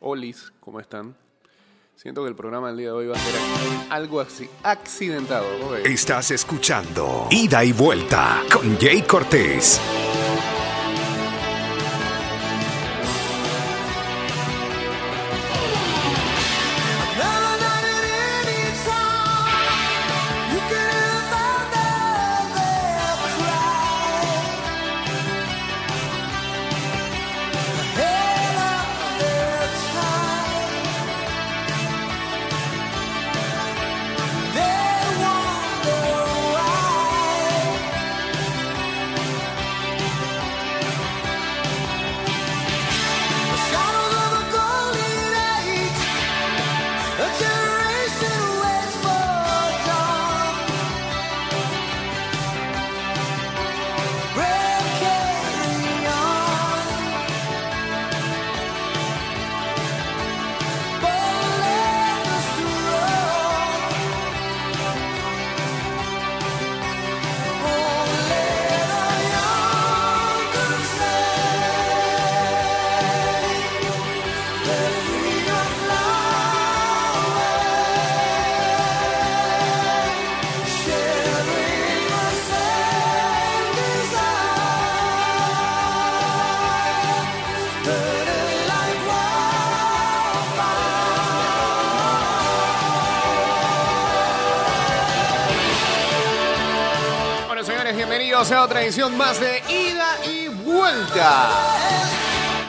Olis, ¿cómo están? Siento que el programa del día de hoy va a ser algo así, accidentado. Ok. Estás escuchando Ida y Vuelta con Jay Cortés. Bienvenidos a otra edición más de Ida y Vuelta.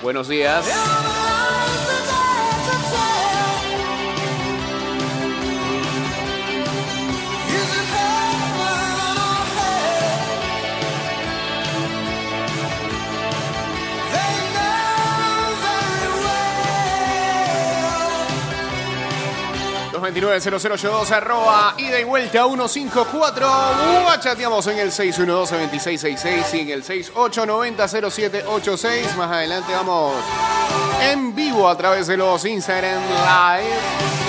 Buenos días. 290082 arroba ida y vuelta 154 chateamos en el 612-2666 y en el 6890-0786 más adelante vamos en vivo a través de los Instagram Live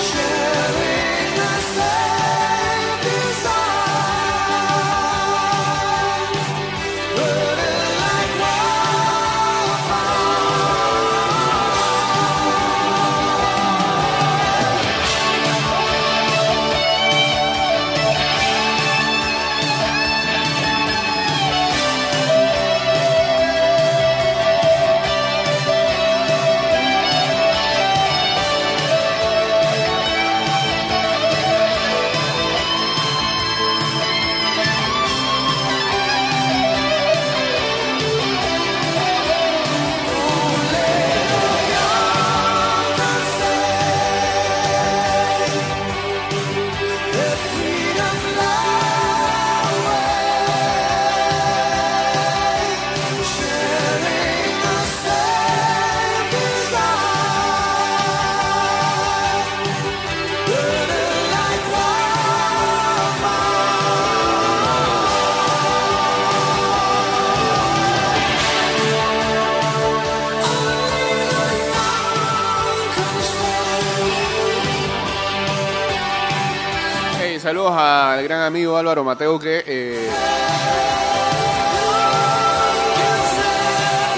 Saludos al gran amigo Álvaro Mateo que eh,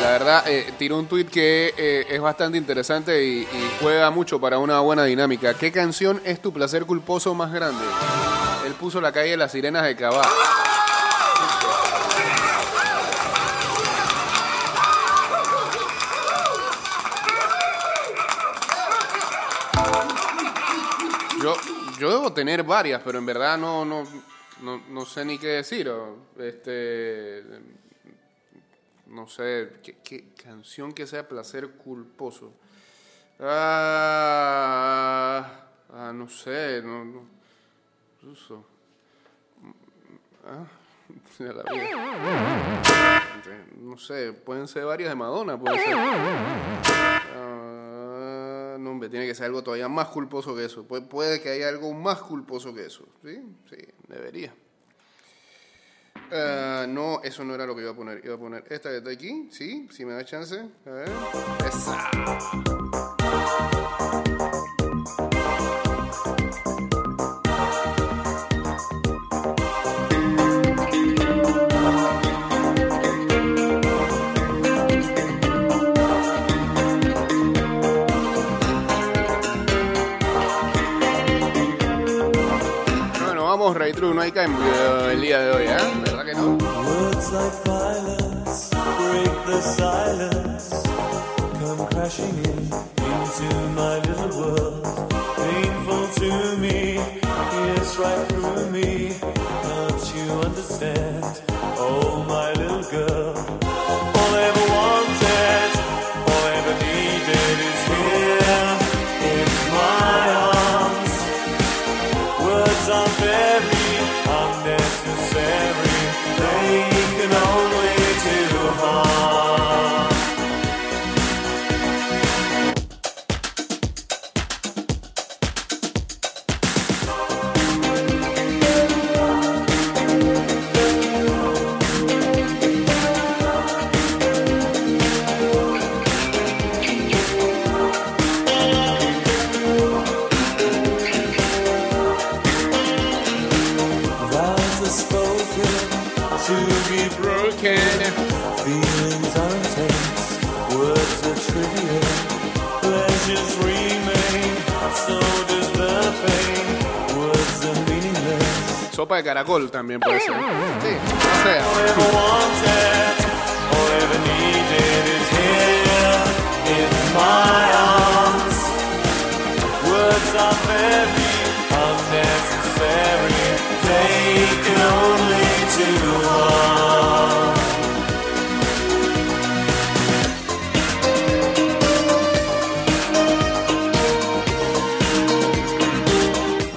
la verdad eh, tiró un tweet que eh, es bastante interesante y, y juega mucho para una buena dinámica. ¿Qué canción es tu placer culposo más grande? Él puso la calle de las sirenas de Cabá. Yo, debo tener varias, pero en verdad no, no, no, no sé ni qué decir. Este, no sé, ¿qué, canción que sea placer culposo. Ah, ah, no sé, no, no. Ruso. Ah. No sé, pueden ser varias de Madonna, puede ser. Ah, hombre, tiene que ser algo todavía más culposo que eso. Puede, que haya algo más culposo que eso. ¿Sí? Sí, debería. Ah, no, eso no era lo que iba a poner. Iba a poner esta que está aquí. Sí, si me da chance. A ver. Esa. Ray True, no hay cambio el día de hoy, ¿eh? ¿Verdad que no? Words like violence break the silence. Come crashing in into my caracol también puede ser. Sí, o sea.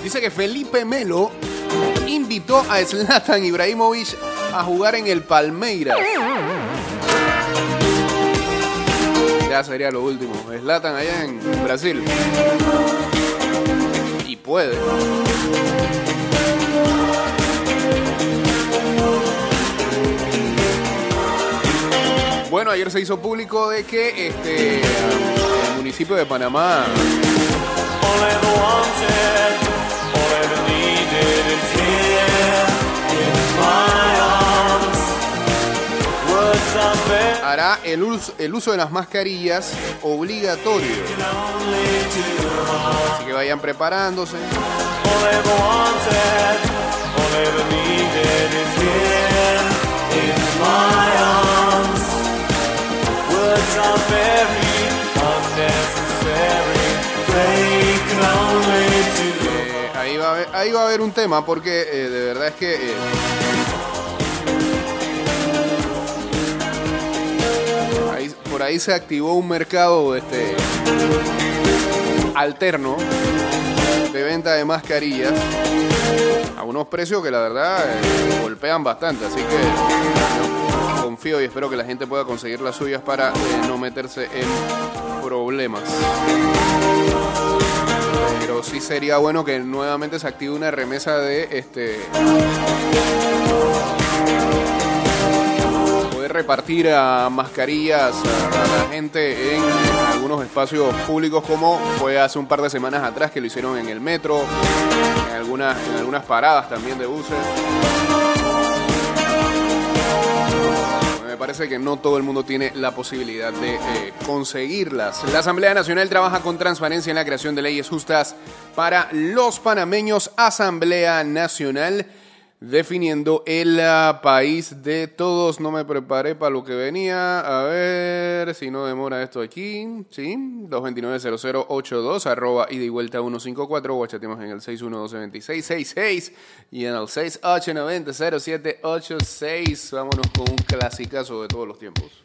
Dice que Felipe Melo invitó a Zlatan Ibrahimovic a jugar en el Palmeiras. Ya sería lo último. Zlatan allá en Brasil. Y puede. Bueno, ayer se hizo público de que este el municipio de Panamá hará el uso, el uso de las mascarillas obligatorio. Así que vayan preparándose. Eh, ahí, va a haber, ahí va a haber un tema porque eh, de verdad es que... eh, por ahí se activó un mercado este, alterno de venta de mascarillas a unos precios que la verdad eh, golpean bastante. Así que confío y espero que la gente pueda conseguir las suyas para eh, no meterse en problemas. Pero sí sería bueno que nuevamente se active una remesa de este repartir mascarillas a, a la gente en, en algunos espacios públicos como fue hace un par de semanas atrás que lo hicieron en el metro, en algunas, en algunas paradas también de buses. Me parece que no todo el mundo tiene la posibilidad de eh, conseguirlas. La Asamblea Nacional trabaja con transparencia en la creación de leyes justas para los panameños. Asamblea Nacional definiendo el ah, país de todos. No me preparé para lo que venía. A ver si no demora esto aquí. Sí, 229-0082, arroba ida y vuelta 154. O en el 612-2666 y en el 6890-0786. Vámonos con un clasicazo de todos los tiempos.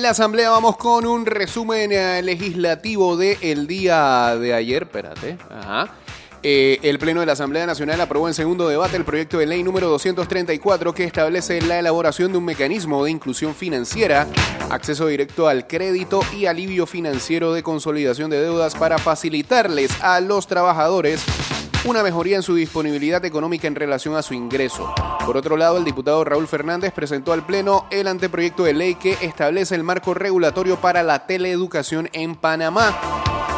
De la Asamblea, vamos con un resumen eh, legislativo del día de ayer. Espérate. Ajá. Eh, el Pleno de la Asamblea Nacional aprobó en segundo debate el proyecto de ley número 234 que establece la elaboración de un mecanismo de inclusión financiera, acceso directo al crédito y alivio financiero de consolidación de deudas para facilitarles a los trabajadores una mejoría en su disponibilidad económica en relación a su ingreso. Por otro lado, el diputado Raúl Fernández presentó al Pleno el anteproyecto de ley que establece el marco regulatorio para la teleeducación en Panamá.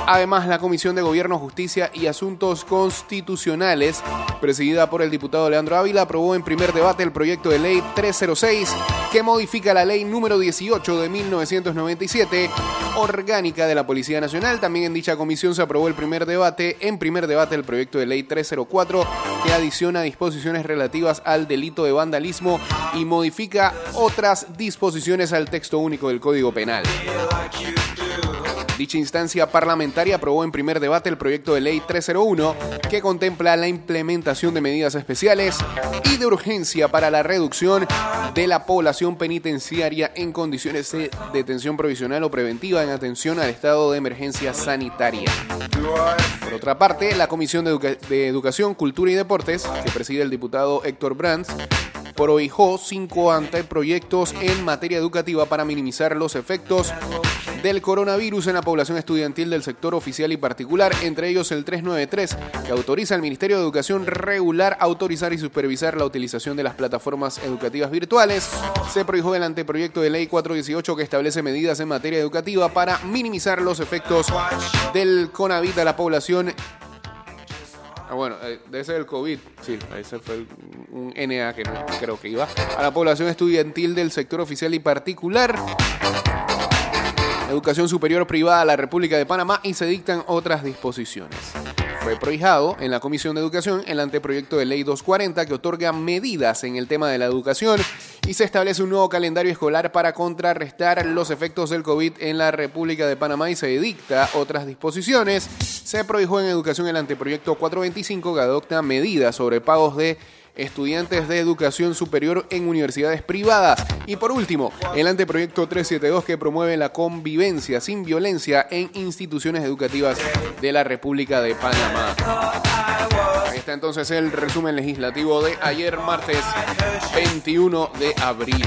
Además, la Comisión de Gobierno, Justicia y Asuntos Constitucionales, presidida por el diputado Leandro Ávila, aprobó en primer debate el proyecto de ley 306 que modifica la ley número 18 de 1997, orgánica de la Policía Nacional. También en dicha comisión se aprobó el primer debate, en primer debate el proyecto de ley 304 que adiciona disposiciones relativas al delito de vandalismo y modifica otras disposiciones al texto único del Código Penal. Dicha instancia parlamentaria aprobó en primer debate el proyecto de ley 301 que contempla la implementación de medidas especiales y de urgencia para la reducción de la población penitenciaria en condiciones de detención provisional o preventiva en atención al estado de emergencia sanitaria. Por otra parte, la Comisión de, Educa- de Educación, Cultura y Deportes, que preside el diputado Héctor Brands, prohijó cinco anteproyectos en materia educativa para minimizar los efectos del coronavirus en la población estudiantil del sector oficial y particular, entre ellos el 393, que autoriza al Ministerio de Educación regular, autorizar y supervisar la utilización de las plataformas educativas virtuales. Se prohijó el anteproyecto de ley 418 que establece medidas en materia educativa para minimizar los efectos del CONAVIT a la población Ah, bueno, eh, debe ser el COVID. Sí, ese fue un NA que no creo que iba. A la población estudiantil del sector oficial y particular. Educación superior privada a la República de Panamá y se dictan otras disposiciones. Fue prohijado en la Comisión de Educación el anteproyecto de ley 240 que otorga medidas en el tema de la educación y se establece un nuevo calendario escolar para contrarrestar los efectos del COVID en la República de Panamá y se dicta otras disposiciones. Se prohijó en educación el anteproyecto 425 que adopta medidas sobre pagos de estudiantes de educación superior en universidades privadas. Y por último, el anteproyecto 372 que promueve la convivencia sin violencia en instituciones educativas de la República de Panamá. Ahí está entonces el resumen legislativo de ayer martes 21 de abril.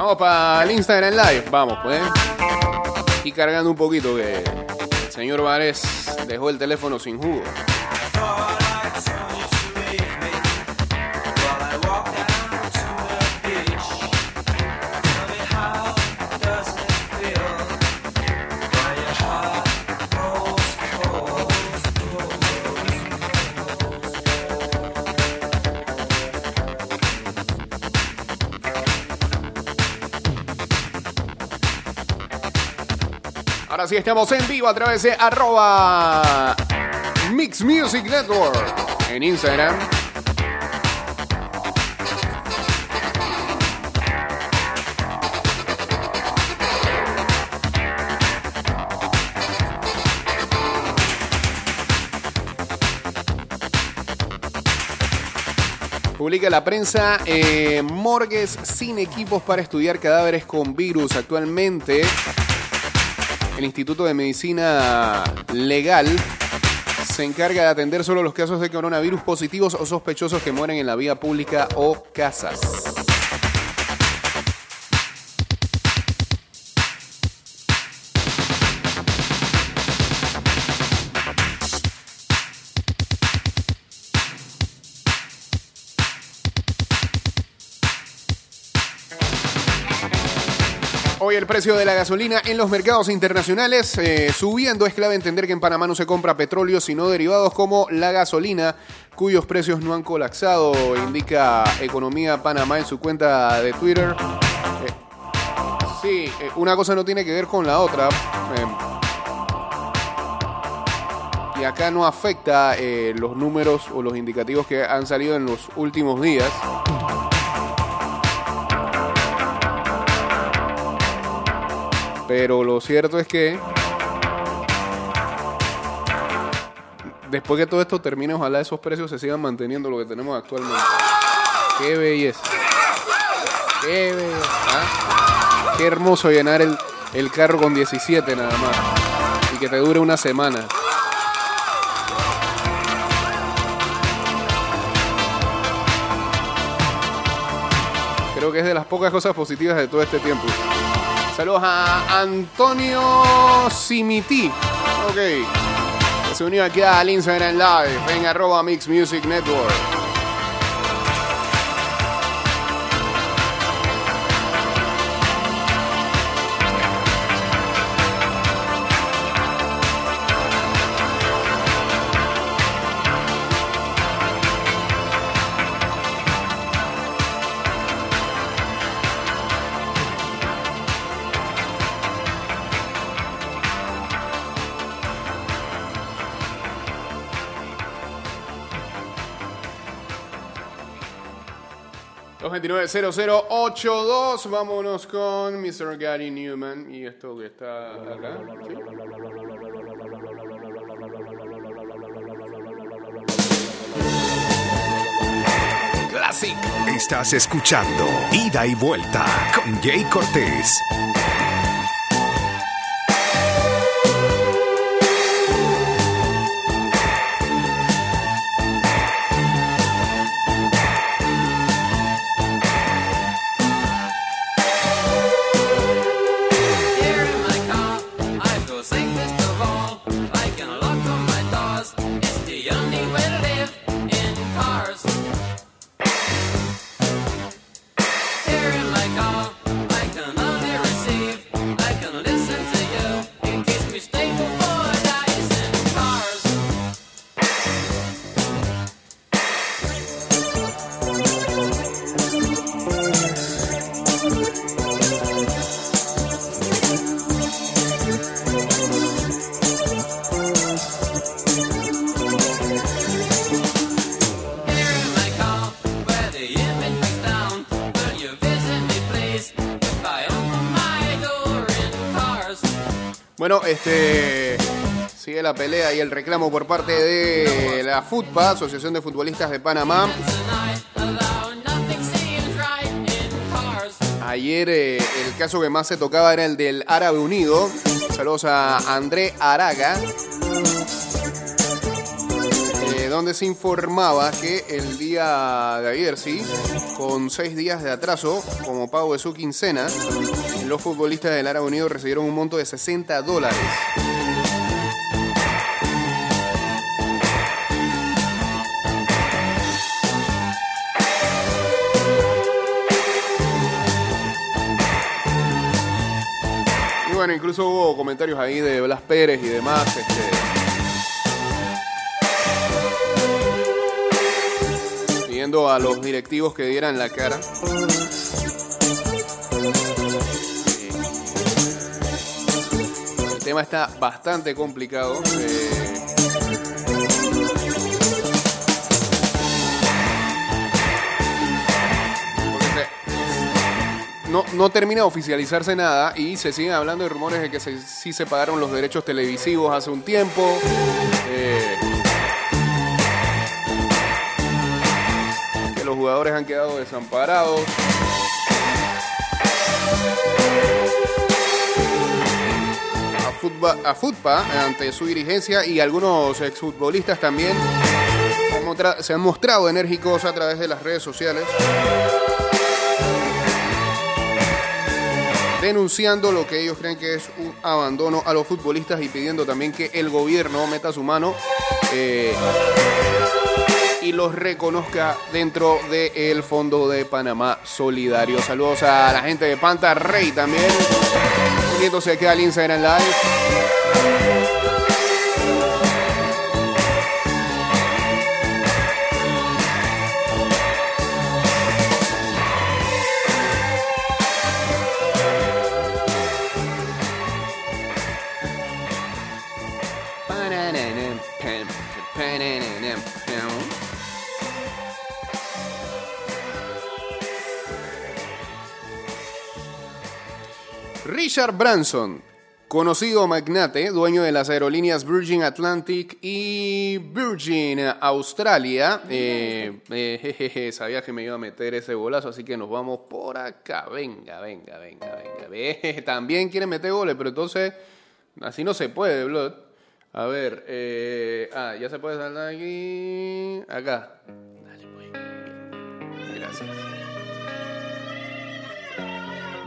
Vamos para el Instagram Live. Vamos, pues. Y cargando un poquito que el señor Vares dejó el teléfono sin jugo. Ahora sí estamos en vivo a través de arroba Mix Music Network en Instagram. Publica la prensa eh, morgues sin equipos para estudiar cadáveres con virus. Actualmente el Instituto de Medicina Legal se encarga de atender solo los casos de coronavirus positivos o sospechosos que mueren en la vía pública o casas. El precio de la gasolina en los mercados internacionales eh, subiendo. Es clave entender que en Panamá no se compra petróleo, sino derivados como la gasolina, cuyos precios no han colapsado, indica Economía Panamá en su cuenta de Twitter. Eh, sí, eh, una cosa no tiene que ver con la otra. Y acá no afecta los números o los indicativos que han salido en los últimos días. Pero lo cierto es que después que todo esto termine, ojalá esos precios se sigan manteniendo lo que tenemos actualmente. Qué belleza. Qué belleza. ¿ah? Qué hermoso llenar el, el carro con 17 nada más. Y que te dure una semana. Creo que es de las pocas cosas positivas de todo este tiempo. Saludos a Antonio Simiti. Ok. Se unió aquí al Instagram Live en arroba Mix Music Network. Dos Vámonos con Mr. Gary Newman. Y esto que está acá. ¿sí? Classic. Estás escuchando Ida y Vuelta con Jay Cortés. Pelea y el reclamo por parte de la FUTPA, Asociación de Futbolistas de Panamá. Ayer eh, el caso que más se tocaba era el del Árabe Unido. Saludos a André Araga. eh, donde se informaba que el día de ayer, sí, con seis días de atraso como pago de su quincena, los futbolistas del Árabe Unido recibieron un monto de 60 dólares. Incluso hubo comentarios ahí de Blas Pérez y demás. Este, pidiendo a los directivos que dieran la cara. El tema está bastante complicado. eh, no, termina de oficializarse nada y se siguen hablando de rumores de que sí se pagaron los derechos televisivos hace un tiempo. eh, que los jugadores han quedado desamparados. A Futba, a Futpa, ante su dirigencia y algunos exfutbolistas también se han mostrado enérgicos a través de las redes sociales. Denunciando lo que ellos creen que es un abandono a los futbolistas y pidiendo también que el gobierno meta su mano eh, y los reconozca dentro del Fondo de Panamá Solidario. Saludos a la gente de Panta Rey también, uniéndose aquí al Instagram Live. Richard Branson, conocido magnate, dueño de las aerolíneas Virgin Atlantic y Virgin Australia. Eh, eh, jejeje, sabía que me iba a meter ese golazo, así que nos vamos por acá. Venga, venga, venga, venga. Ve, También quiere meter goles, pero entonces así no se puede, Blood. A ver, eh, ah, ya se puede saltar aquí. Acá. Dale, pues. Gracias.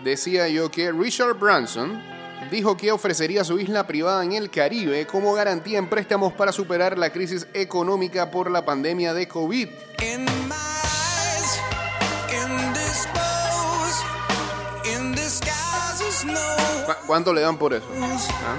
Decía yo que Richard Branson dijo que ofrecería su isla privada en el Caribe como garantía en préstamos para superar la crisis económica por la pandemia de COVID. In my eyes, indisposed, in disguise as no ¿Cu- ¿Cuánto le dan por eso? ¿Ah?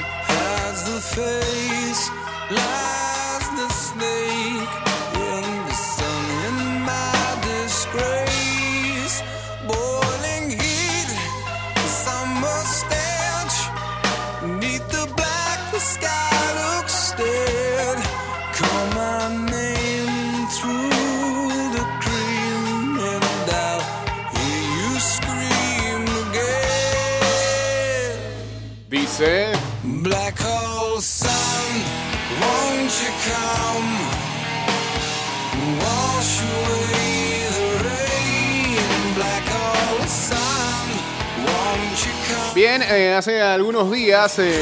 Eh, hace algunos días eh,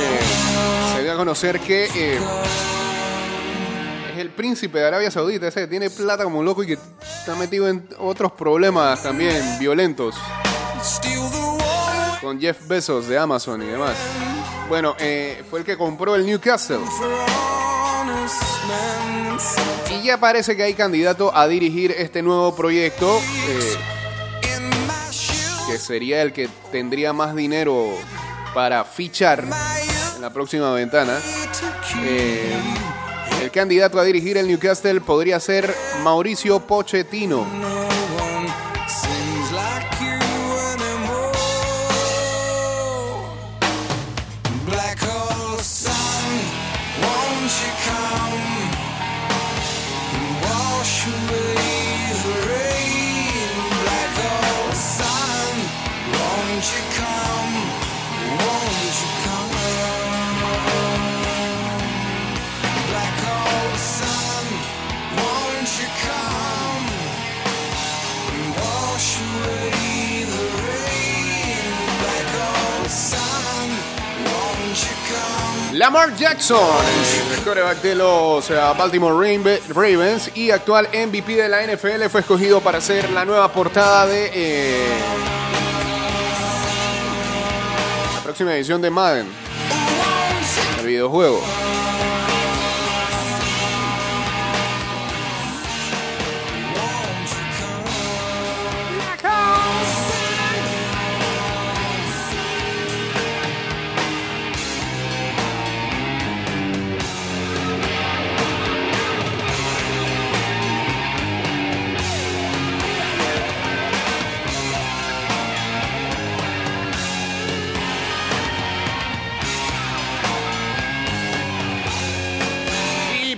se dio a conocer que eh, es el príncipe de Arabia Saudita, ese que tiene plata como un loco y que está metido en otros problemas también violentos. Con Jeff Bezos de Amazon y demás. Bueno, fue el que compró el Newcastle. Y ya parece que hay candidato a dirigir este nuevo proyecto, que sería el que tendría más dinero para fichar en la próxima ventana. Eh, el candidato a dirigir el Newcastle podría ser Mauricio Pochettino. Lamar Jackson, el quarterback de los eh, Baltimore Raven- Ravens y actual MVP de la NFL, fue escogido para ser la nueva portada de eh, la próxima edición de Madden, el videojuego.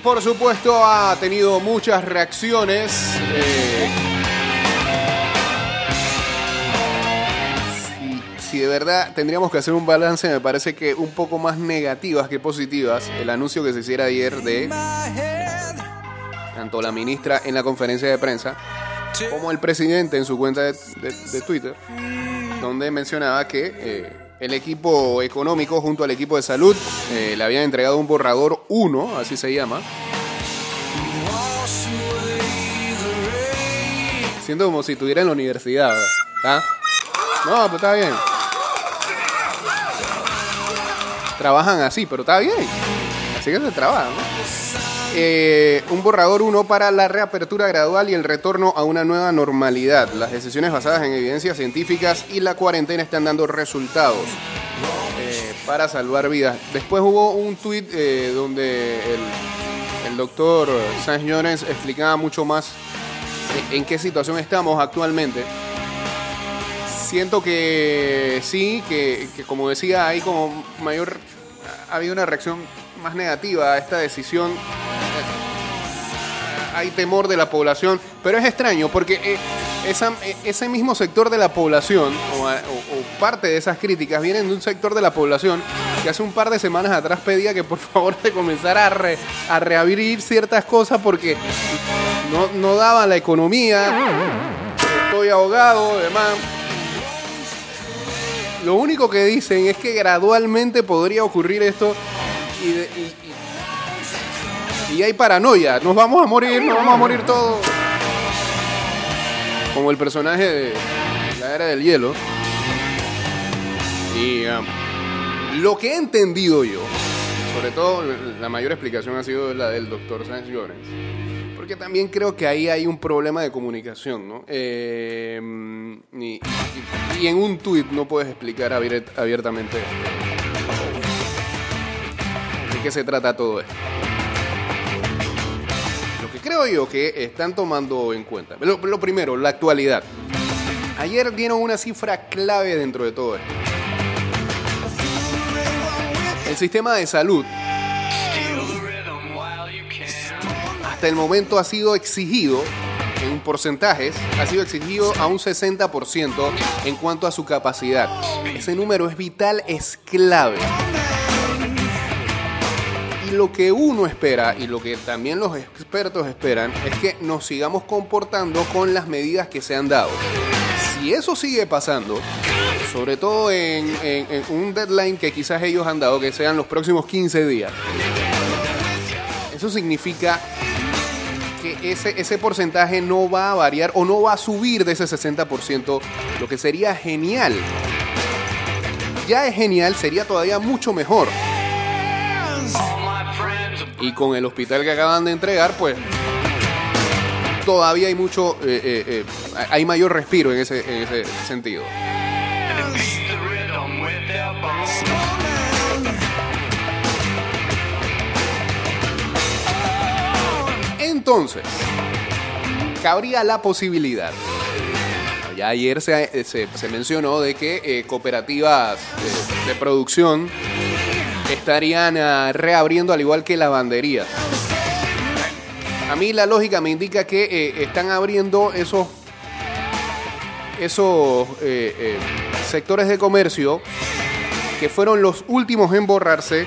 Por supuesto ha tenido muchas reacciones. eh, si, de verdad tendríamos que hacer un balance, me parece que un poco más negativas que positivas, el anuncio que se hiciera ayer de tanto la ministra en la conferencia de prensa como el presidente en su cuenta de Twitter, donde mencionaba que eh, el equipo económico junto al equipo de salud eh, le habían entregado un borrador 1, así se llama, siento como si estuviera en la universidad. ¿ah? No, pero está bien. Trabajan así, pero está bien. Así que se trabaja, ¿no? Eh, un borrador 1 para la reapertura gradual y el retorno a una nueva normalidad. Las decisiones basadas en evidencias científicas y la cuarentena están dando resultados eh, para salvar vidas. Después hubo un tuit eh, donde el, doctor Sánchez Llorens explicaba mucho más en- en qué situación estamos actualmente. Siento que sí, que, como decía, hay como mayor. Ha una reacción más negativa a esta decisión. Eh, Hay temor de la población, pero es extraño porque eh, esa- e- ese mismo sector de la población, o, parte de esas críticas, vienen de un sector de la población que hace un par de semanas atrás pedía que por favor se comenzara a, re- a reabrir ciertas cosas porque no, daba la economía, estoy ahogado, demás. Lo único que dicen es que gradualmente podría ocurrir esto y- y- hay paranoia. Nos vamos a morir, nos vamos a morir todos. Como el personaje de la era del hielo. Y um, lo que he entendido yo, sobre todo la mayor explicación ha sido la del doctor Sánchez Llorens. Porque también creo que ahí hay un problema de comunicación, ¿no? Eh, y, y- y en un tuit no puedes explicar abier- abiertamente de qué se trata todo esto. Creo yo que están tomando en cuenta. Lo, lo primero, la actualidad. Ayer dieron una cifra clave dentro de todo esto. El sistema de salud hasta el momento ha sido exigido en porcentajes, ha sido exigido a un 60% en cuanto a su capacidad. Ese número es vital, es clave. Lo que uno espera y lo que también los expertos esperan es que nos sigamos comportando con las medidas que se han dado. Si eso sigue pasando, sobre todo en un deadline que quizás ellos han dado, que sean los próximos 15 días, eso significa que ese, ese porcentaje no va a variar o no va a subir de ese 60%, lo que sería genial. Ya es genial, sería todavía mucho mejor. Y con el hospital que acaban de entregar, pues todavía hay mucho, eh, eh, eh, hay mayor respiro en ese, en ese sentido. Entonces, cabría la posibilidad. Ya ayer se, se- mencionó de que cooperativas de producción estarían ah, reabriendo al igual que lavanderías. A mí la lógica me indica que eh, están abriendo esos, esos eh, eh, sectores de comercio que fueron los últimos en borrarse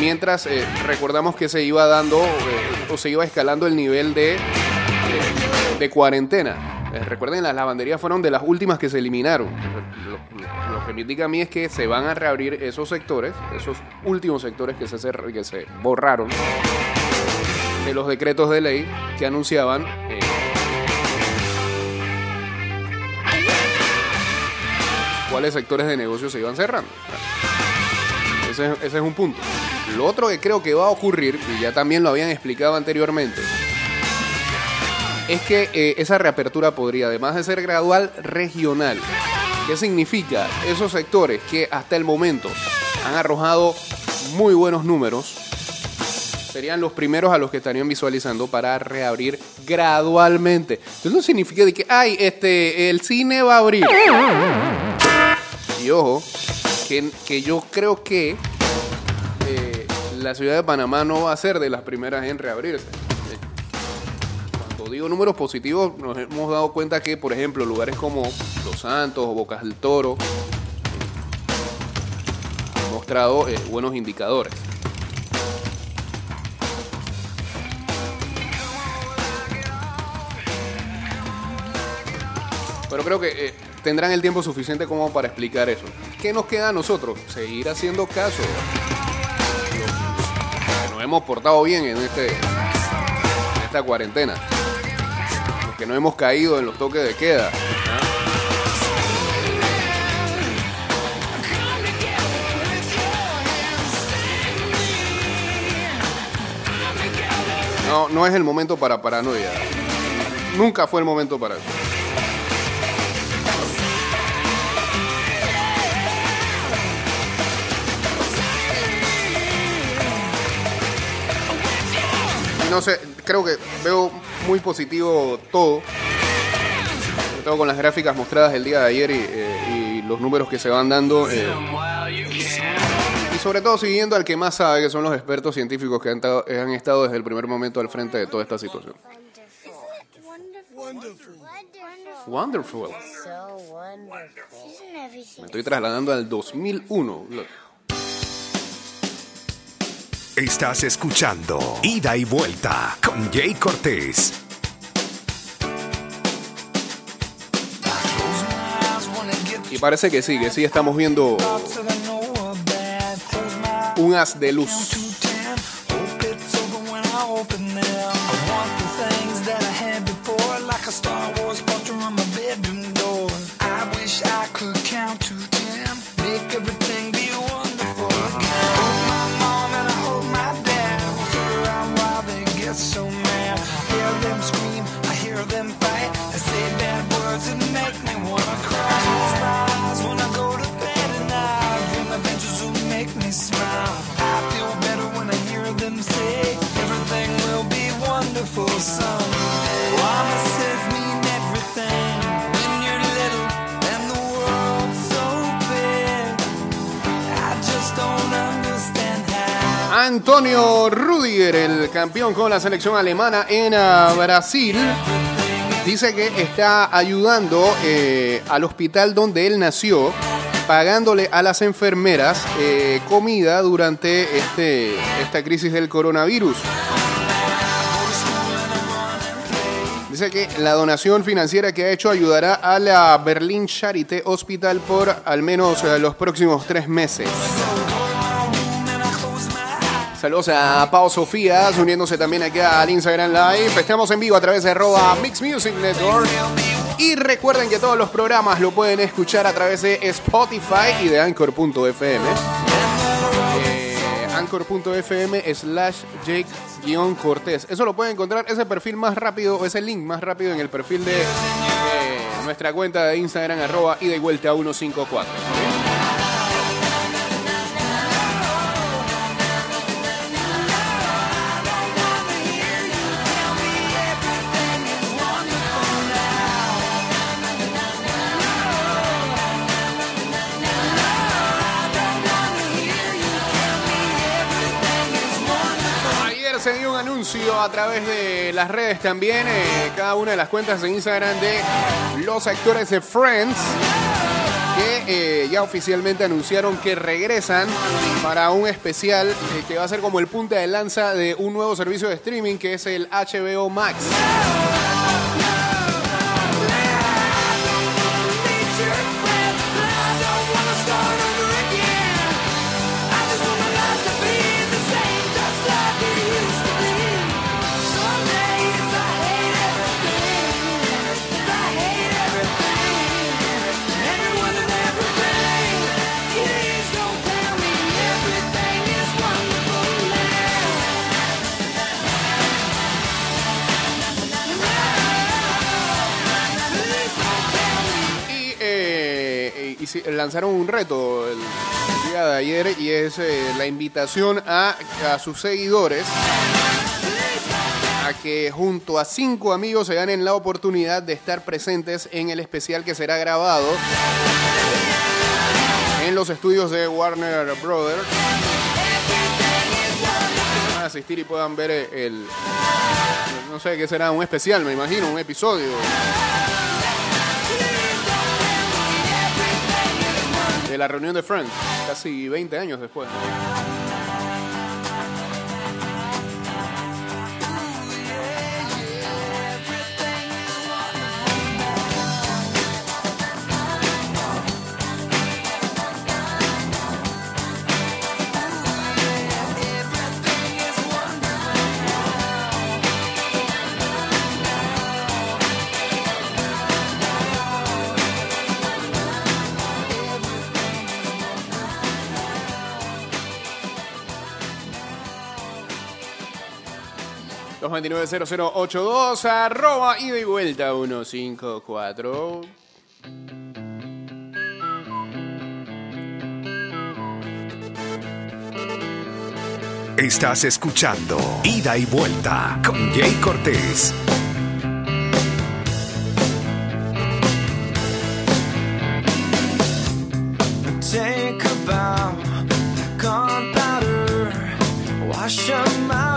mientras recordamos que se iba dando o se iba escalando el nivel de, de cuarentena. Eh, recuerden, las lavanderías fueron de las últimas que se eliminaron. Lo, que me indica a mí es que se van a reabrir esos sectores, esos últimos sectores que se, que se borraron de los decretos de ley que anunciaban eh, cuáles sectores de negocio se iban cerrando. Ese, es- ese es un punto. Lo otro que creo que va a ocurrir, y ya también lo habían explicado anteriormente, es que eh, esa reapertura podría, además de ser gradual, regional. ¿Qué significa? Esos sectores que hasta el momento han arrojado muy buenos números, serían los primeros a los que estarían visualizando para reabrir gradualmente. Entonces no significa de que, ay, este, el cine va a abrir. Y ojo, que, que yo creo que eh, la ciudad de Panamá no va a ser de las primeras en reabrirse. Digo números positivos, nos hemos dado cuenta que, por ejemplo, lugares como Los Santos o Bocas del Toro han mostrado eh, buenos indicadores. Pero creo que eh, tendrán el tiempo suficiente como para explicar eso. ¿Qué nos queda a nosotros? Seguir haciendo caso. Nos hemos portado bien en, este, en esta cuarentena. Que no hemos caído en los toques de queda. No, no es el momento para paranoia. Nunca fue el momento para eso. No sé, creo que veo muy positivo todo. Sobre todo con las gráficas mostradas el día de ayer y, eh, y los números que se van dando. eh, y sobre todo siguiendo al que más sabe, que son los expertos científicos que han, tado- han estado desde el primer momento al frente de toda esta situación. Wonderful. Me estoy trasladando al 2001. Estás escuchando Ida y Vuelta con Jay Cortés. Y parece que sí, que sí estamos viendo un haz de luz. Antonio Rudiger, el campeón con la selección alemana en ah, Brasil, dice que está ayudando eh, al hospital donde él nació, pagándole a las enfermeras eh, comida durante este, esta crisis del coronavirus. Dice que la donación financiera que ha hecho ayudará a la Berlin Charité Hospital por al menos eh, los próximos tres meses. Saludos a Pau Sofías, uniéndose también acá al Instagram Live. Estamos en vivo a través de arroba Mix Music Network. Y recuerden que todos los programas lo pueden escuchar a través de Spotify y de Anchor.fm. Eh, Anchor.fm slash Jake-Cortés. Eso lo pueden encontrar, ese perfil más rápido, ese link más rápido en el perfil de eh, nuestra cuenta de Instagram, arroba y de vuelta 154. Anuncio a través de las redes también, eh, cada una de las cuentas de Instagram de los actores de Friends, que eh, ya oficialmente anunciaron que regresan para un especial eh, que va a ser como el punta de lanza de un nuevo servicio de streaming que es el HBO Max. Lanzaron un reto el, día de ayer y es eh, la invitación a, a sus seguidores a que junto a cinco amigos se ganen la oportunidad de estar presentes en el especial que será grabado en los estudios de Warner Brothers. Van a asistir y puedan ver el, no sé qué será, un especial, me imagino, un episodio. De la reunión de Friends, casi 20 años después. Los 290082 arroba ida y vuelta 154. Estás escuchando Ida y Vuelta con Jay Cortés. Take a bow, gunpowder, wash out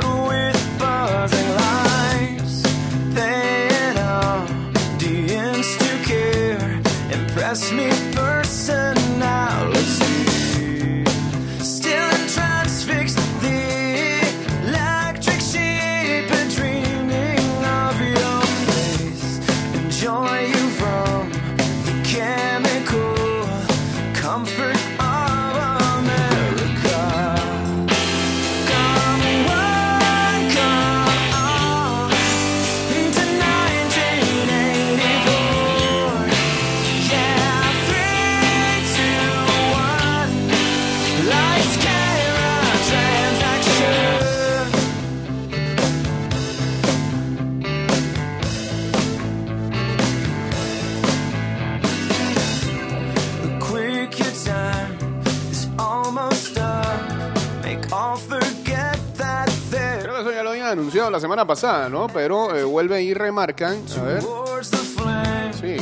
la semana pasada, ¿no? Pero eh, vuelven y remarcan. A ver. Sí.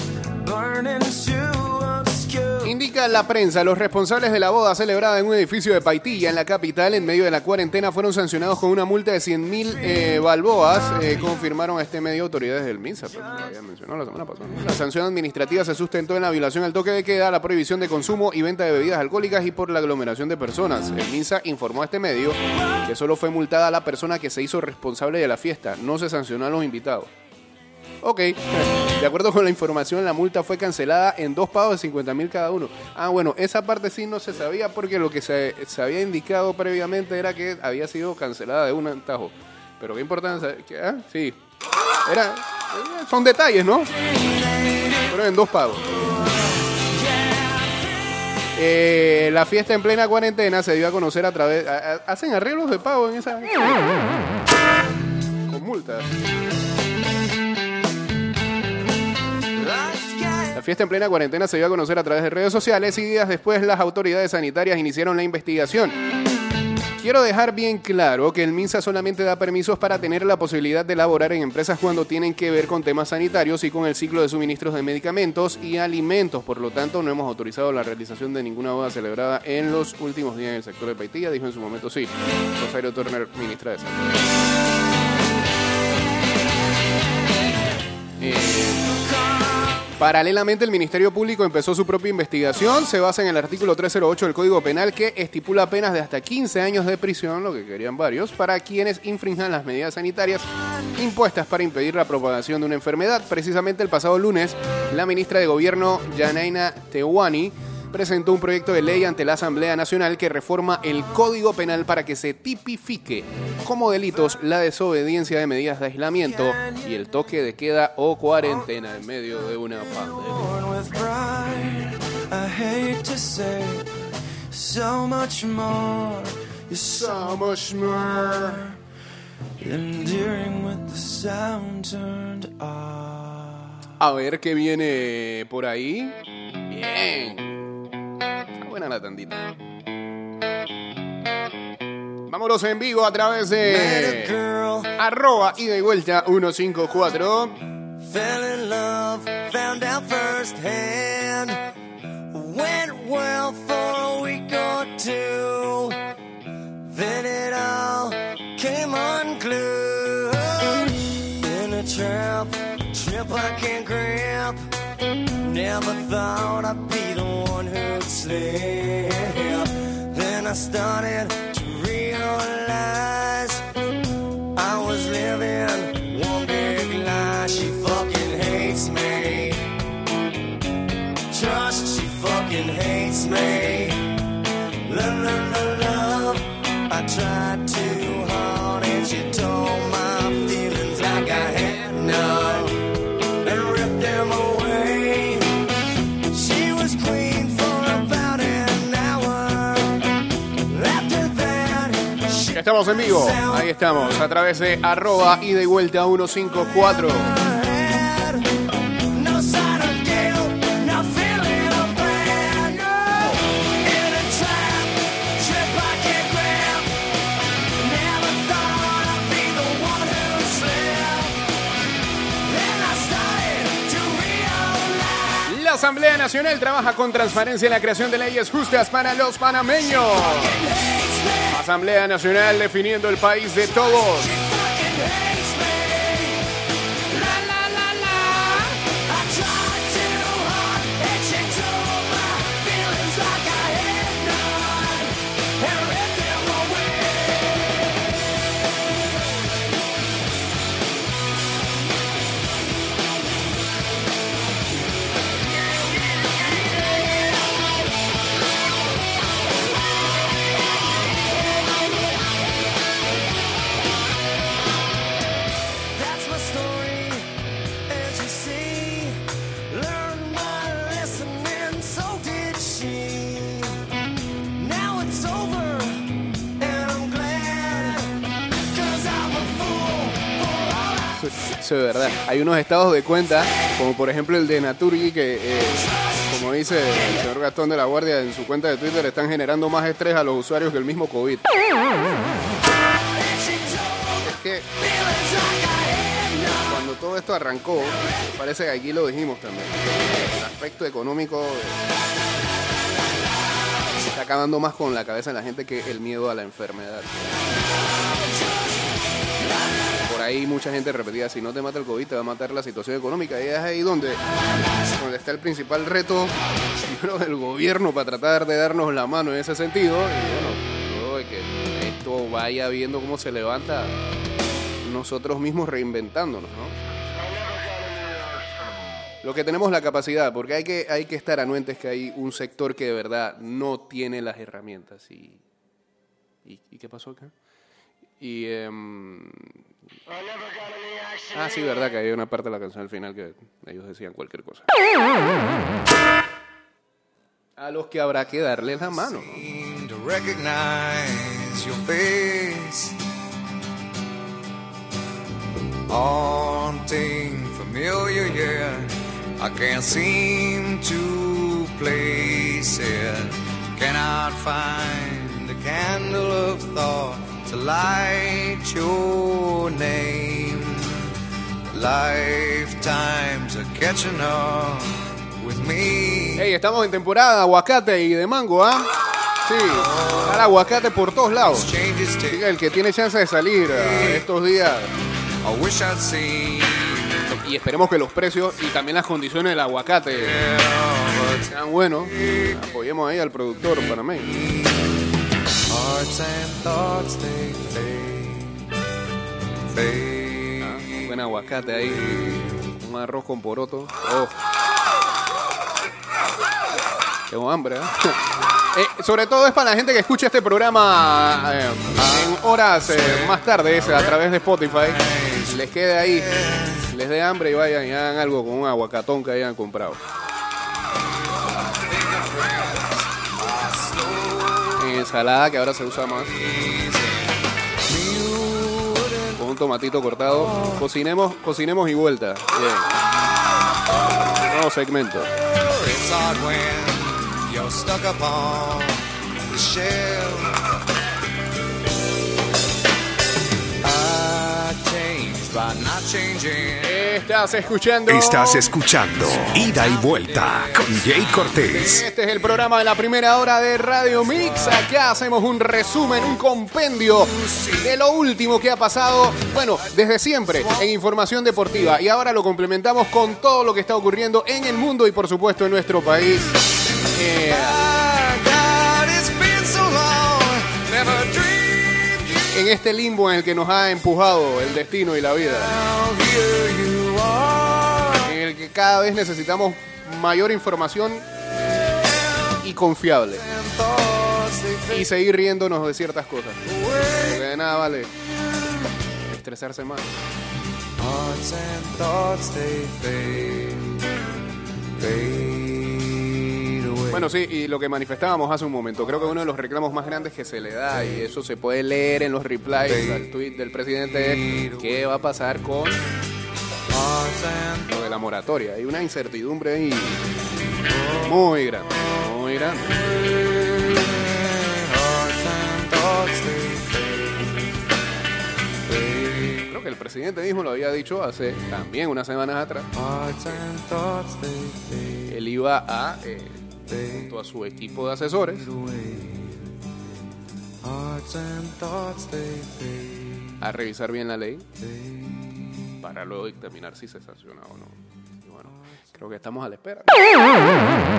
La prensa, los responsables de la boda celebrada en un edificio de Paitilla, en la capital, en medio de la cuarentena, fueron sancionados con una multa de 100 mil eh, balboas, eh, confirmaron a este medio autoridades del MINSA, pues, lo habían mencionado la semana pasada. La sanción administrativa se sustentó en la violación al toque de queda, la prohibición de consumo y venta de bebidas alcohólicas y por la aglomeración de personas. El MINSA informó a este medio que solo fue multada la persona que se hizo responsable de la fiesta, no se sancionó a los invitados. Ok, de acuerdo con la información, la multa fue cancelada en dos pagos de 50 mil cada uno. Ah, bueno, esa parte sí no se sabía porque lo que se, había indicado previamente era que había sido cancelada de un tajo. Pero qué importante, ah, sí, era, eh, son detalles, ¿no? Pero en dos pagos. Eh, la fiesta en plena cuarentena se dio a conocer a través... a- ¿Hacen arreglos de pago en esa...? Con multas. La fiesta en plena cuarentena se dio a conocer a través de redes sociales y días después las autoridades sanitarias iniciaron la investigación. Quiero dejar bien claro que el MINSA solamente da permisos para tener la posibilidad de laborar en empresas cuando tienen que ver con temas sanitarios y con el ciclo de suministros de medicamentos y alimentos. Por lo tanto, no hemos autorizado la realización de ninguna boda celebrada en los últimos días en el sector de Paitilla, dijo en su momento sí. Rosario Turner, ministra de Salud. Eh, Paralelamente, el Ministerio Público empezó su propia investigación. Se basa en el artículo 308 del Código Penal que estipula penas de hasta 15 años de prisión, lo que querían varios, para quienes infrinjan las medidas sanitarias impuestas para impedir la propagación de una enfermedad. Precisamente el pasado lunes, la ministra de Gobierno, Yanaina Tewani, presentó un proyecto de ley ante la Asamblea Nacional que reforma el Código Penal para que se tipifique como delitos la desobediencia de medidas de aislamiento y el toque de queda o cuarentena en medio de una pandemia. A ver qué viene por ahí. Bien. Está buena la tandita. Vámonos en vivo a través de girl, arroba y de vuelta 154. fell in love, found out firsthand. Went well for a week or two. Then it all came unglued. In a trap, trip I can't grip. Never thought I'd be the one who'd slip. Then I started to realize I was living one big lie. She fucking hates me. Trust, she fucking hates me. Love, love, love, love. I tried too Estamos en vivo. Ahí estamos. A través de arroba y de vuelta 154. had no sign of guilt, no feeling of brand new. In a trap, trip I can't grab. Never thought I'd be the one who slipped. Then I started to realize. La Asamblea Nacional trabaja con transparencia en la creación de leyes justas para los panameños. Asamblea Nacional definiendo el país de todos. Eso es verdad. Hay unos estados de cuenta, como por ejemplo el de Naturgy, que, eh, como dice el señor Gastón de la Guardia en su cuenta de Twitter, están generando más estrés a los usuarios que el mismo COVID. Es que cuando todo esto arrancó, parece que aquí lo dijimos también, el aspecto económico eh, está acabando más con la cabeza de la gente que el miedo a la enfermedad. Ahí mucha gente repetía, si no te mata el COVID, te va a matar la situación económica. Y es ahí donde, está el principal reto del gobierno para tratar de darnos la mano en ese sentido. Y bueno, de que esto vaya viendo cómo se levanta, nosotros mismos reinventándonos, ¿no? Lo que tenemos la capacidad, porque hay que, hay que estar anuentes que hay un sector que de verdad no tiene las herramientas. ¿Y, y, ¿y qué pasó acá? Y... em, ah, sí, verdad que hay una parte de la canción al final que ellos decían cualquier cosa. A los que habrá que darles la mano, ¿no? Haunting, familiar, yeah. I can't seem to place it. Cannot find the candle of thought to light your name. Lifetimes are catching up with me. Hey, estamos en temporada de aguacate y de mango, ¿ah? Sí, está el aguacate por todos lados. Que el que tiene chance de salir ah, estos días, I wish I'd seen. y esperemos que los precios y también las condiciones del aguacate sean buenos, apoyemos ahí al productor panameño. Hearts. Buen aguacate ahí, un arroz con poroto. Oh. Tengo hambre, ¿eh? Eh, sobre todo es para la gente que escucha este programa eh, en horas más tarde a través de Spotify. Les quede ahí, les dé hambre y vayan y hagan algo con un aguacatón que hayan comprado. Ensalada que ahora se usa más. Con un tomatito cortado. Cocinemos, cocinemos y vuelta. Bien. Nuevo segmento. Estás escuchando. Estás escuchando Ida y Vuelta con Jay Cortés. Este es el programa de la primera hora de Radio Mix. Acá hacemos un resumen, un compendio de lo último que ha pasado, bueno, desde siempre en información deportiva. Y ahora lo complementamos con todo lo que está ocurriendo en el mundo y por supuesto en nuestro país. Eh, en este limbo en el que nos ha empujado el destino y la vida. En el que cada vez necesitamos mayor información y confiable. Y seguir riéndonos de ciertas cosas. de nada vale estresarse más. Bueno, sí, y lo que manifestábamos hace un momento, creo que uno de los reclamos más grandes que se le da, y eso se puede leer en los replies al tweet del presidente, es qué va a pasar con lo de la moratoria. Hay una incertidumbre ahí muy grande, muy grande. Creo que el presidente mismo lo había dicho hace también unas semanas atrás. Él iba a, eh, junto a su equipo de asesores, a revisar bien la ley para luego dictaminar si se sanciona o no. Y bueno, creo que estamos a la espera.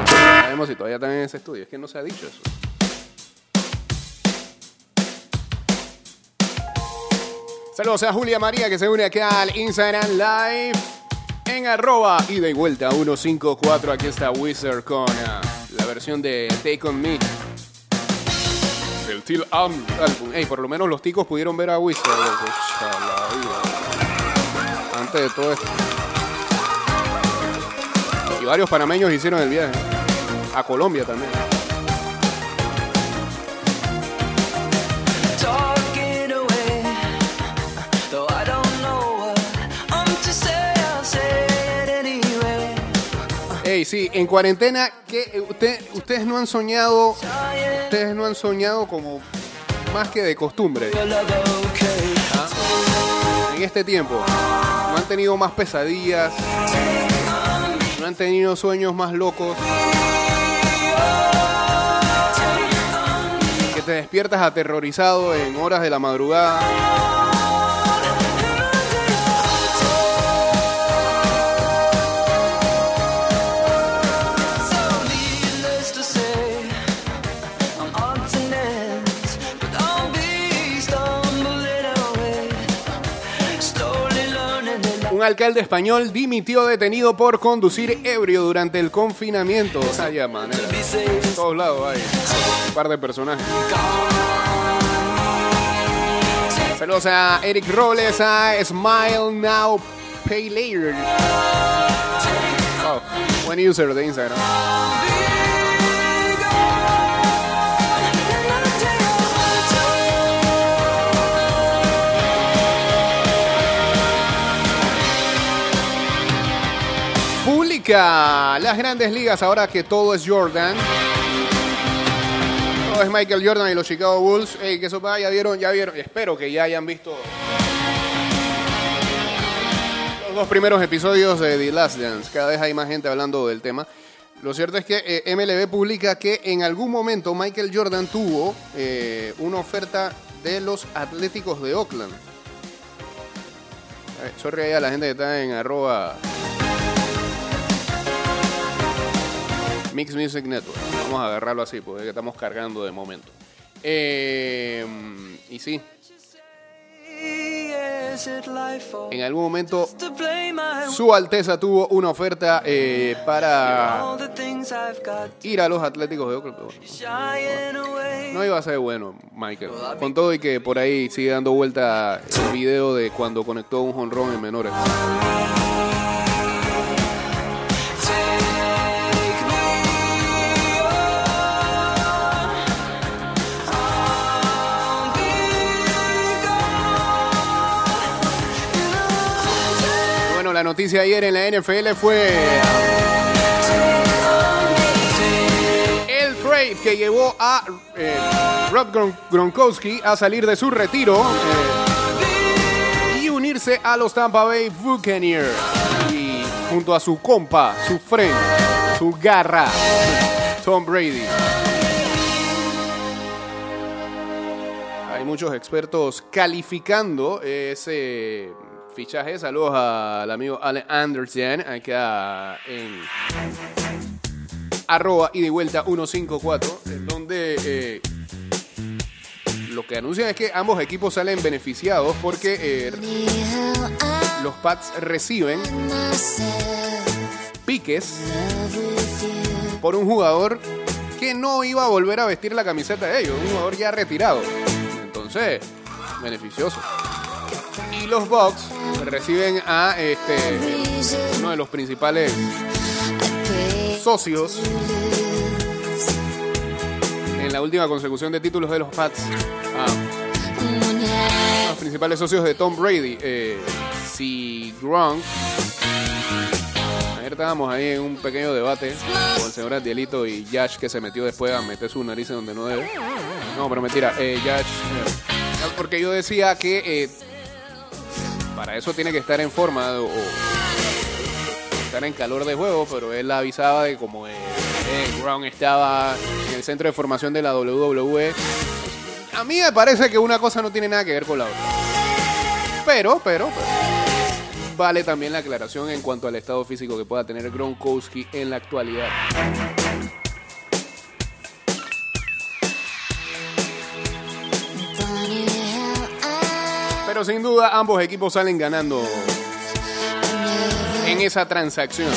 Sabemos si todavía están en ese estudio. Es que no se ha dicho eso. Saludos a Julia María que se une acá al Instagram Live en arroba y vuelta 154. Aquí está Wizard con ah, la versión de Take On Me. El Till Am álbum. Ey, por lo menos los ticos pudieron ver a Wizard. Antes de todo esto. Y varios panameños hicieron el viaje. A Colombia también. Sí, en cuarentena, ¿qué, eh, usted, ustedes no han soñado, ustedes no han soñado como más que de costumbre. ¿ah? En este tiempo, no han tenido más pesadillas, no han tenido sueños más locos. Que te despiertas aterrorizado en horas de la madrugada. Alcalde español dimitió detenido por conducir ebrio durante el confinamiento. Vaya manera. En todos lados hay un par de personajes. Saludos a Eric Robles, a Smile Now Pay Later. Wow, buen user de Instagram. Las grandes ligas ahora que todo es Jordan. Todo es Michael Jordan y los Chicago Bulls. Ey, que eso ya vieron, ya vieron. Espero que ya hayan visto los dos primeros episodios de The Last Dance. Cada vez hay más gente hablando del tema. Lo cierto es que eh, MLB publica que en algún momento Michael Jordan tuvo eh, una oferta de los Atléticos de Oakland. Sorry a la gente que está en arroba Mix Music Network. Vamos a agarrarlo así, porque es que estamos cargando de momento. Eh, y sí, en algún momento su Alteza tuvo una oferta eh, para ir a los Atléticos de Oakland. No iba a ser bueno, Michael. Con todo y que por ahí sigue dando vuelta el video de cuando conectó un jonrón en menores. Noticia ayer en la NFL fue el trade que llevó a eh, Rob Gron- Gronkowski a salir de su retiro eh, y unirse a los Tampa Bay Buccaneers. Y junto a su compa, su friend, su garra, Tom Brady. Hay muchos expertos calificando ese fichaje. Saludos al amigo Ale Anderson, acá en arroba y de vuelta 154, en donde eh, lo que anuncian es que ambos equipos salen beneficiados porque eh, los Pats reciben piques por un jugador que no iba a volver a vestir la camiseta de ellos, un jugador ya retirado. Entonces, beneficioso. Los Bucks reciben a este uno de los principales socios en la última consecución de títulos de los Pats. Ah, los principales socios de Tom Brady. Eh, si Gronk. Ayer estábamos ahí en un pequeño debate con el señor Adielito y Yash que se metió después a meter su nariz en donde no debe. No, pero mentira. Eh, Yash. eh, porque yo decía que eh, para eso tiene que estar en forma o, estar en calor de juego, pero él avisaba de como eh, Gronk estaba en el centro de formación de la WWE. A mí me parece que una cosa no tiene nada que ver con la otra. Pero, pero, pero, vale también la aclaración en cuanto al estado físico que pueda tener Gronkowski en la actualidad. Pero sin duda ambos equipos salen ganando en esa transacción.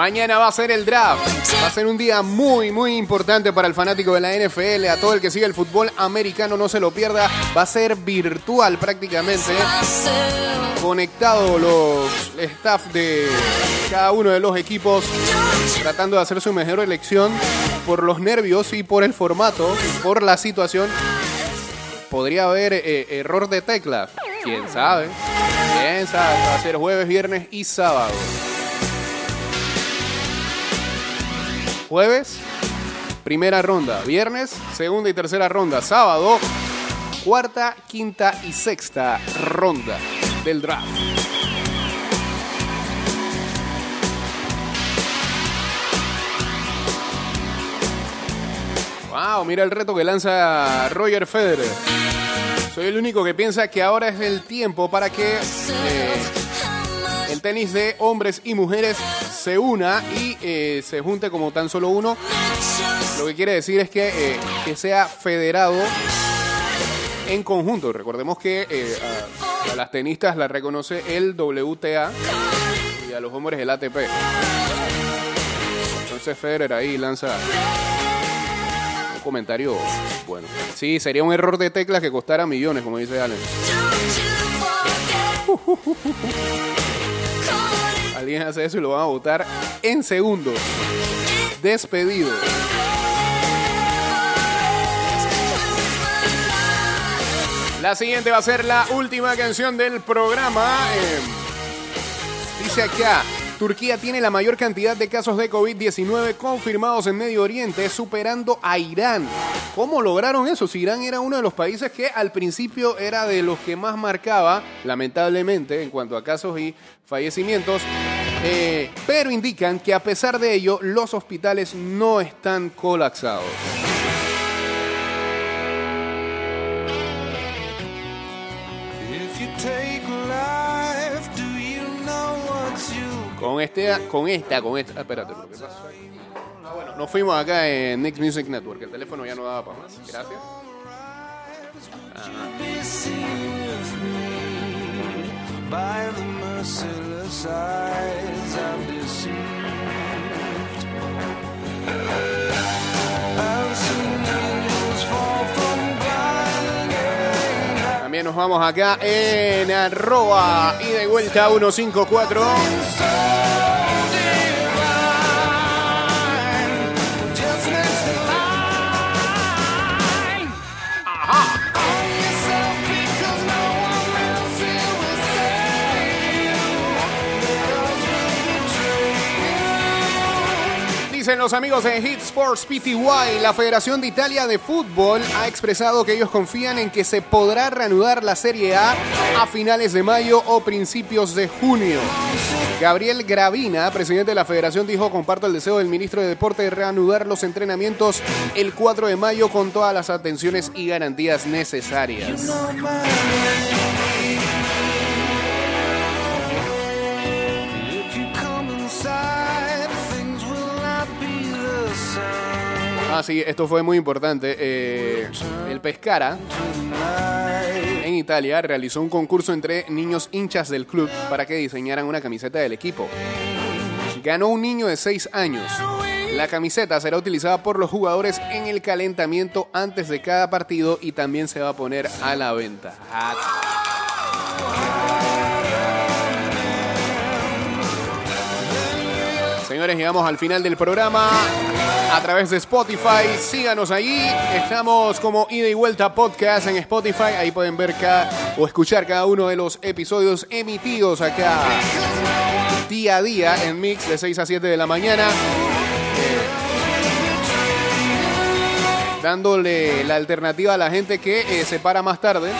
Mañana va a ser el draft. Va a ser un día muy, muy importante para el fanático de la NFL. A todo el que sigue el fútbol americano, no se lo pierda. Va a ser virtual prácticamente. Conectado los staff de cada uno de los equipos. Tratando de hacer su mejor elección. Por los nervios y por el formato. Por la situación. Podría haber eh, error de tecla. ¿Quién sabe? ¿Quién sabe? Va a ser jueves, viernes y sábado. Jueves, primera ronda. Viernes, segunda y tercera ronda. Sábado, cuarta, quinta y sexta ronda del draft. Wow, mira el reto que lanza Roger Federer. Soy el único que piensa que ahora es el tiempo para que eh, el tenis de hombres y mujeres se una y eh, se junte como tan solo uno. Lo que quiere decir es que, eh, que sea federado en conjunto. Recordemos que eh, a, a las tenistas la reconoce el WTA y a los hombres el ATP. Entonces Federer ahí lanza un comentario bueno. Sí, sería un error de teclas que costara millones, como dice Allen. Alguien hace eso y lo van a votar en segundos. Despedido. La siguiente va a ser la última canción del programa. Eh, dice acá, Turquía tiene la mayor cantidad de casos de COVID-19 confirmados en Medio Oriente, superando a Irán. ¿Cómo lograron eso? Si Irán era uno de los países que al principio era de los que más marcaba, lamentablemente, en cuanto a casos y fallecimientos, eh, pero indican que a pesar de ello, los hospitales no están colapsados. Con este, con esta, con esta. ah, espérate, lo que pasó. Ah, bueno, nos fuimos acá en Next Music Network. El teléfono ya no daba para más. Gracias. be También nos vamos acá en arroba y de vuelta 154. Los amigos de Hit Sports PTY, la Federación de Italia de Fútbol ha expresado que ellos confían en que se podrá reanudar la Serie A a finales de mayo o principios de junio. Gabriel Gravina, presidente de la federación, dijo, comparto el deseo del ministro de Deporte de reanudar los entrenamientos el 4 de mayo con todas las atenciones y garantías necesarias. Ah, sí, esto fue muy importante. Eh, el Pescara en Italia realizó un concurso entre niños hinchas del club para que diseñaran una camiseta del equipo. Ganó un niño de 6 años. La camiseta será utilizada por los jugadores en el calentamiento antes de cada partido y también se va a poner a la venta. Señores, llegamos al final del programa a través de Spotify. Síganos allí. Estamos como Ida y Vuelta Podcast en Spotify. Ahí pueden ver cada, o escuchar cada uno de los episodios emitidos acá día a día en Mix de 6 a 7 de la mañana. Dándole la alternativa a la gente que eh, se para más tarde.